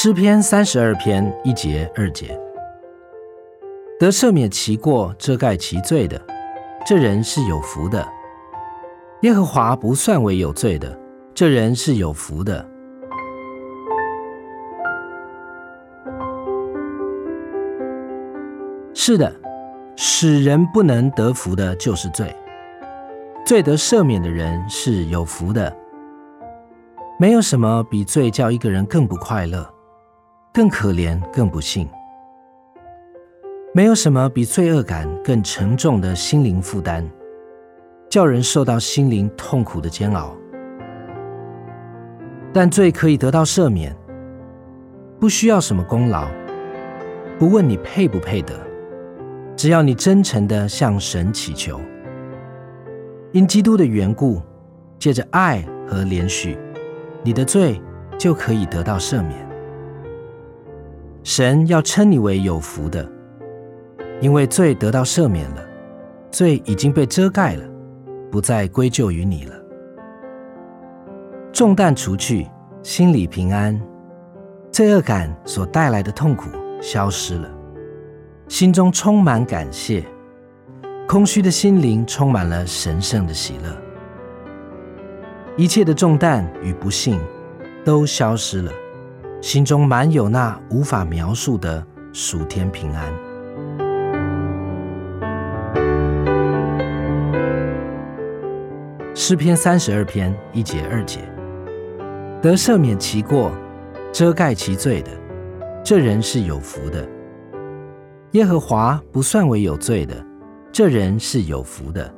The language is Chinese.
诗篇三十二篇一节二节，得赦免其过、遮盖其罪的，这人是有福的。耶和华不算为有罪的，这人是有福的。是的，使人不能得福的就是罪。罪得赦免的人是有福的。没有什么比罪叫一个人更不快乐。更可怜，更不幸。没有什么比罪恶感更沉重的心灵负担，叫人受到心灵痛苦的煎熬。但罪可以得到赦免，不需要什么功劳，不问你配不配得，只要你真诚地向神祈求，因基督的缘故，借着爱和怜恤，你的罪就可以得到赦免。神要称你为有福的，因为罪得到赦免了，罪已经被遮盖了，不再归咎于你了。重担除去，心里平安，罪恶感所带来的痛苦消失了，心中充满感谢，空虚的心灵充满了神圣的喜乐，一切的重担与不幸都消失了。心中满有那无法描述的属天平安。诗篇三十二篇一节二节，得赦免其过、遮盖其罪的，这人是有福的。耶和华不算为有罪的，这人是有福的。